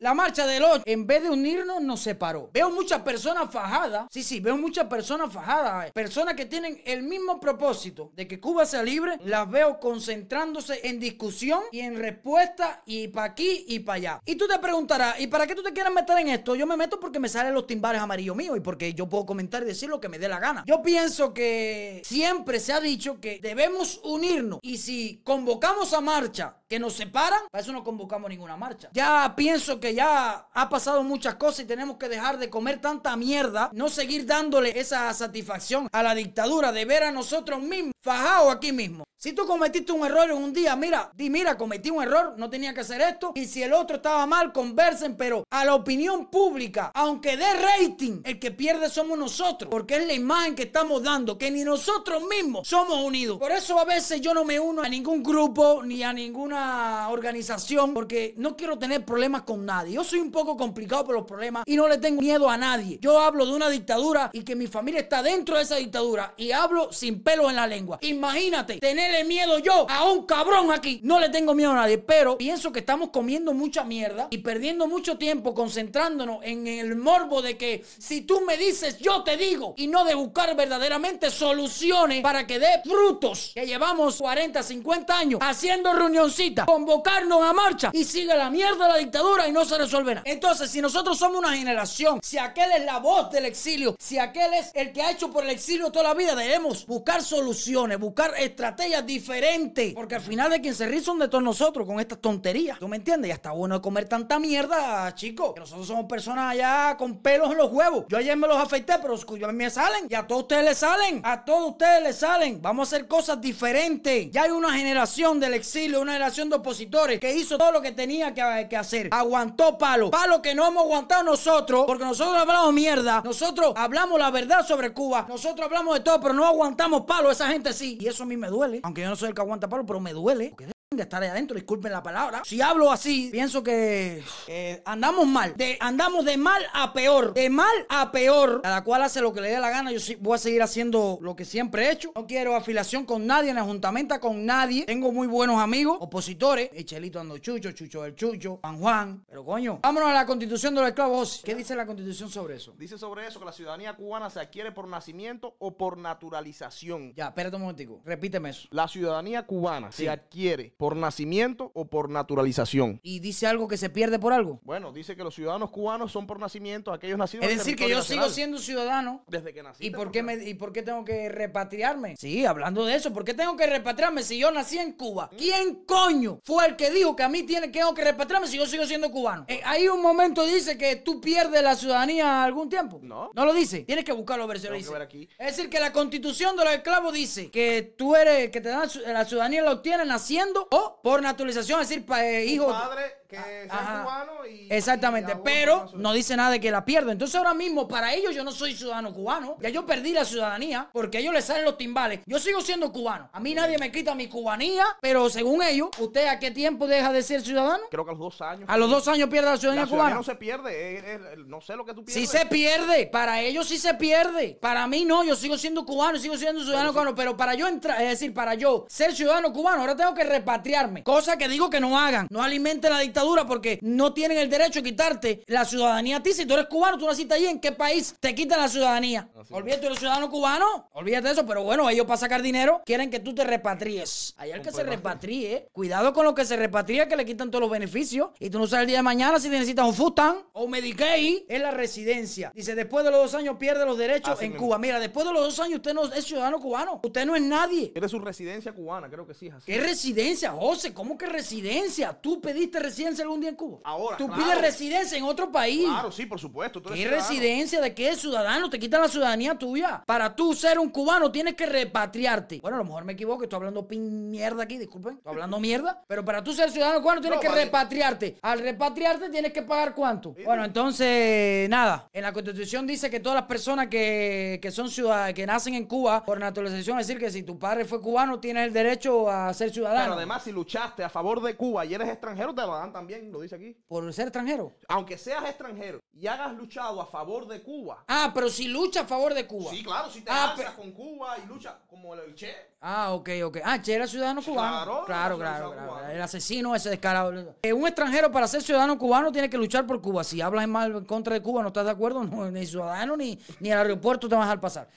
La marcha del 8, en vez de unirnos, nos separó. Veo muchas personas fajadas. Sí, sí, veo muchas personas fajadas. eh, Personas que tienen el mismo propósito de que Cuba sea libre. Las veo concentrándose en discusión y en respuesta y para aquí y para allá. Y tú te preguntarás, ¿y para qué tú te quieres meter en esto? Yo me meto porque me salen los timbales amarillos míos y porque yo puedo comentar y decir lo que me dé la gana. Yo pienso que siempre se ha dicho que debemos unirnos y si convocamos a marcha que nos separan, para eso no convocamos ninguna marcha. Ya pienso que ya ha pasado muchas cosas y tenemos que dejar de comer tanta mierda, no seguir dándole esa satisfacción a la dictadura de ver a nosotros mismos fajados aquí mismo. Si tú cometiste un error en un día, mira, di, mira, cometí un error, no tenía que hacer esto. Y si el otro estaba mal, conversen, pero a la opinión pública, aunque dé rating, el que pierde somos nosotros, porque es la imagen que estamos dando, que ni nosotros mismos somos unidos. Por eso a veces yo no me uno a ningún grupo ni a ninguna organización, porque no quiero tener problemas con nadie. Yo soy un poco complicado por los problemas y no le tengo miedo a nadie. Yo hablo de una dictadura y que mi familia está dentro de esa dictadura y hablo sin pelo en la lengua. Imagínate tenerle miedo yo a un cabrón aquí. No le tengo miedo a nadie, pero pienso que estamos comiendo mucha mierda y perdiendo mucho tiempo concentrándonos en el morbo de que si tú me dices, yo te digo, y no de buscar verdaderamente soluciones para que dé frutos que llevamos 40, 50 años haciendo reunioncitas, convocarnos a marcha y sigue la mierda la dictadura y no se resuelve nada. Entonces, si nosotros somos una generación, si aquel es la voz del exilio, si aquel es el que ha hecho por el exilio toda la vida, debemos buscar soluciones, buscar estrategias diferentes, porque al final de quien se ríe son de todos nosotros con estas tonterías. ¿Tú me entiendes? Ya está bueno de comer tanta mierda, chicos. Que nosotros somos personas allá con pelos en los huevos. Yo ayer me los afeité, pero a mí me salen. Y a todos ustedes les salen. A todos ustedes les salen. Vamos a hacer cosas diferentes. Ya hay una generación del exilio, una generación de opositores que hizo todo lo que tenía que, que hacer. Aguantó palo. Palo que no hemos aguantado nosotros, porque nosotros hablamos mierda. Nosotros hablamos la verdad sobre Cuba. Nosotros hablamos de todo, pero no aguantamos palo. Esa gente sí. Y eso a mí me duele. Aunque yo no soy el que aguanta palo, pero me duele. De estar ahí adentro, disculpen la palabra. Si hablo así, pienso que eh, andamos mal. De, andamos de mal a peor. De mal a peor. Cada cual hace lo que le dé la gana. Yo sí voy a seguir haciendo lo que siempre he hecho. No quiero afiliación con nadie, ni juntamenta con nadie. Tengo muy buenos amigos, opositores. Echelito Ando Chucho, Chucho del Chucho, Juan Juan. Pero coño, vámonos a la constitución de los esclavos. ¿Qué dice la constitución sobre eso? Dice sobre eso que la ciudadanía cubana se adquiere por nacimiento o por naturalización. Ya, espérate un momentico. Repíteme eso. La ciudadanía cubana Sí. se adquiere por nacimiento o por naturalización. Y dice algo que se pierde por algo. Bueno, dice que los ciudadanos cubanos son por nacimiento aquellos nacidos Es en decir, que yo sigo siendo ciudadano. desde que nací. ¿Y por, qué me, ¿Y por qué tengo que repatriarme? Sí, hablando de eso, ¿por qué tengo que repatriarme si yo nací en Cuba? ¿Quién coño fue el que dijo que a mí tiene, tengo que repatriarme si yo sigo siendo cubano? Eh, ahí un momento dice que tú pierdes la ciudadanía algún tiempo. No. No lo dice. Tienes que buscarlo a ver si lo que dice. ver aquí. Es decir, que la constitución de los esclavos dice que tú eres, que te dan la ciudadanía la obtienes naciendo o por naturalización, es decir, pa- eh, hijo. padre que Ah, sea ajá. cubano y Exactamente, y pero no dice nada de que la pierdo. Entonces ahora mismo para ellos yo no soy ciudadano cubano. Ya yo perdí la ciudadanía porque a ellos les salen los timbales. Yo sigo siendo cubano. A mí nadie me quita mi cubanía, pero según ellos, ¿usted a qué tiempo deja de ser ciudadano? creo que a los dos años. A los dos años pierde la ciudadanía la ciudadanía cubana. no se pierde. es- es- no sé lo que tú Sí pierdes. se pierde, para ellos sí se pierde. Para mí no, yo sigo siendo cubano, sigo siendo ciudadano cubano, pero para yo entrar, es decir, para yo ser ciudadano cubano, ahora tengo que repatriarme. Cosa que digo que no hagan. No alimenten la dictadura porque no tienen el derecho de quitarte la ciudadanía a ti. Si tú eres cubano, tú naciste allí, ¿en qué país te quitan la ciudadanía? Olvídate, tú eres ciudadano cubano, olvídate de eso, pero bueno, ellos para sacar dinero quieren que tú te repatries. Hay el que se repatrie, cuidado con lo que se repatria, que le quitan todos los beneficios y tú no sabes el día de mañana si necesitas un Futan o un Medicaid, es la residencia. Dice, después de los dos años pierde los derechos Así en mismo. Cuba. Mira, después de los dos años usted no es ciudadano cubano, usted no es nadie. Tiene su residencia cubana, creo que sí es así. ¿Qué residencia, José? ¿Cómo que residencia? ¿Tú pediste residencia algún día en Cuba? Ahora, Tú claro. pides residencia en otro país. Claro, sí, por supuesto. tú eres ¿Qué ciudadano. residencia? ¿De qué ciudadano? Te quitan la ciudadanía tuya. Para tú ser un cubano tienes que repatriarte. Bueno, a lo mejor me equivoco, estoy hablando pin mierda aquí, disculpen. Estoy hablando mierda. Pero para tú ser ciudadano cubano tienes No, que vale. repatriarte. Al repatriarte tienes que pagar cuánto. Bueno, entonces, nada. En la constitución dice que todas las personas que, que son ciudadanos, que nacen en Cuba por naturalización, es decir, que si tu padre fue cubano, tienes el derecho a ser ciudadano. Pero además, si luchaste a favor de Cuba y eres extranjero, te lo dan también, lo dice aquí. Por ser extranjero. Aunque seas extranjero y hagas luchado a favor de Cuba. Ah, pero si lucha a favor de Cuba. Sí, claro, si te Ah, alzas con Cuba y lucha como el Che. Ah, ok, ok. Ah, Che era ciudadano cubano. Claro, claro, claro. El asesino ese descarado. Eh, un extranjero para ser ciudadano cubano tiene que luchar por Cuba. Si hablas mal en contra de Cuba, no estás de acuerdo, no, ni ciudadano ni, ni al aeropuerto te vas a dejar pasar.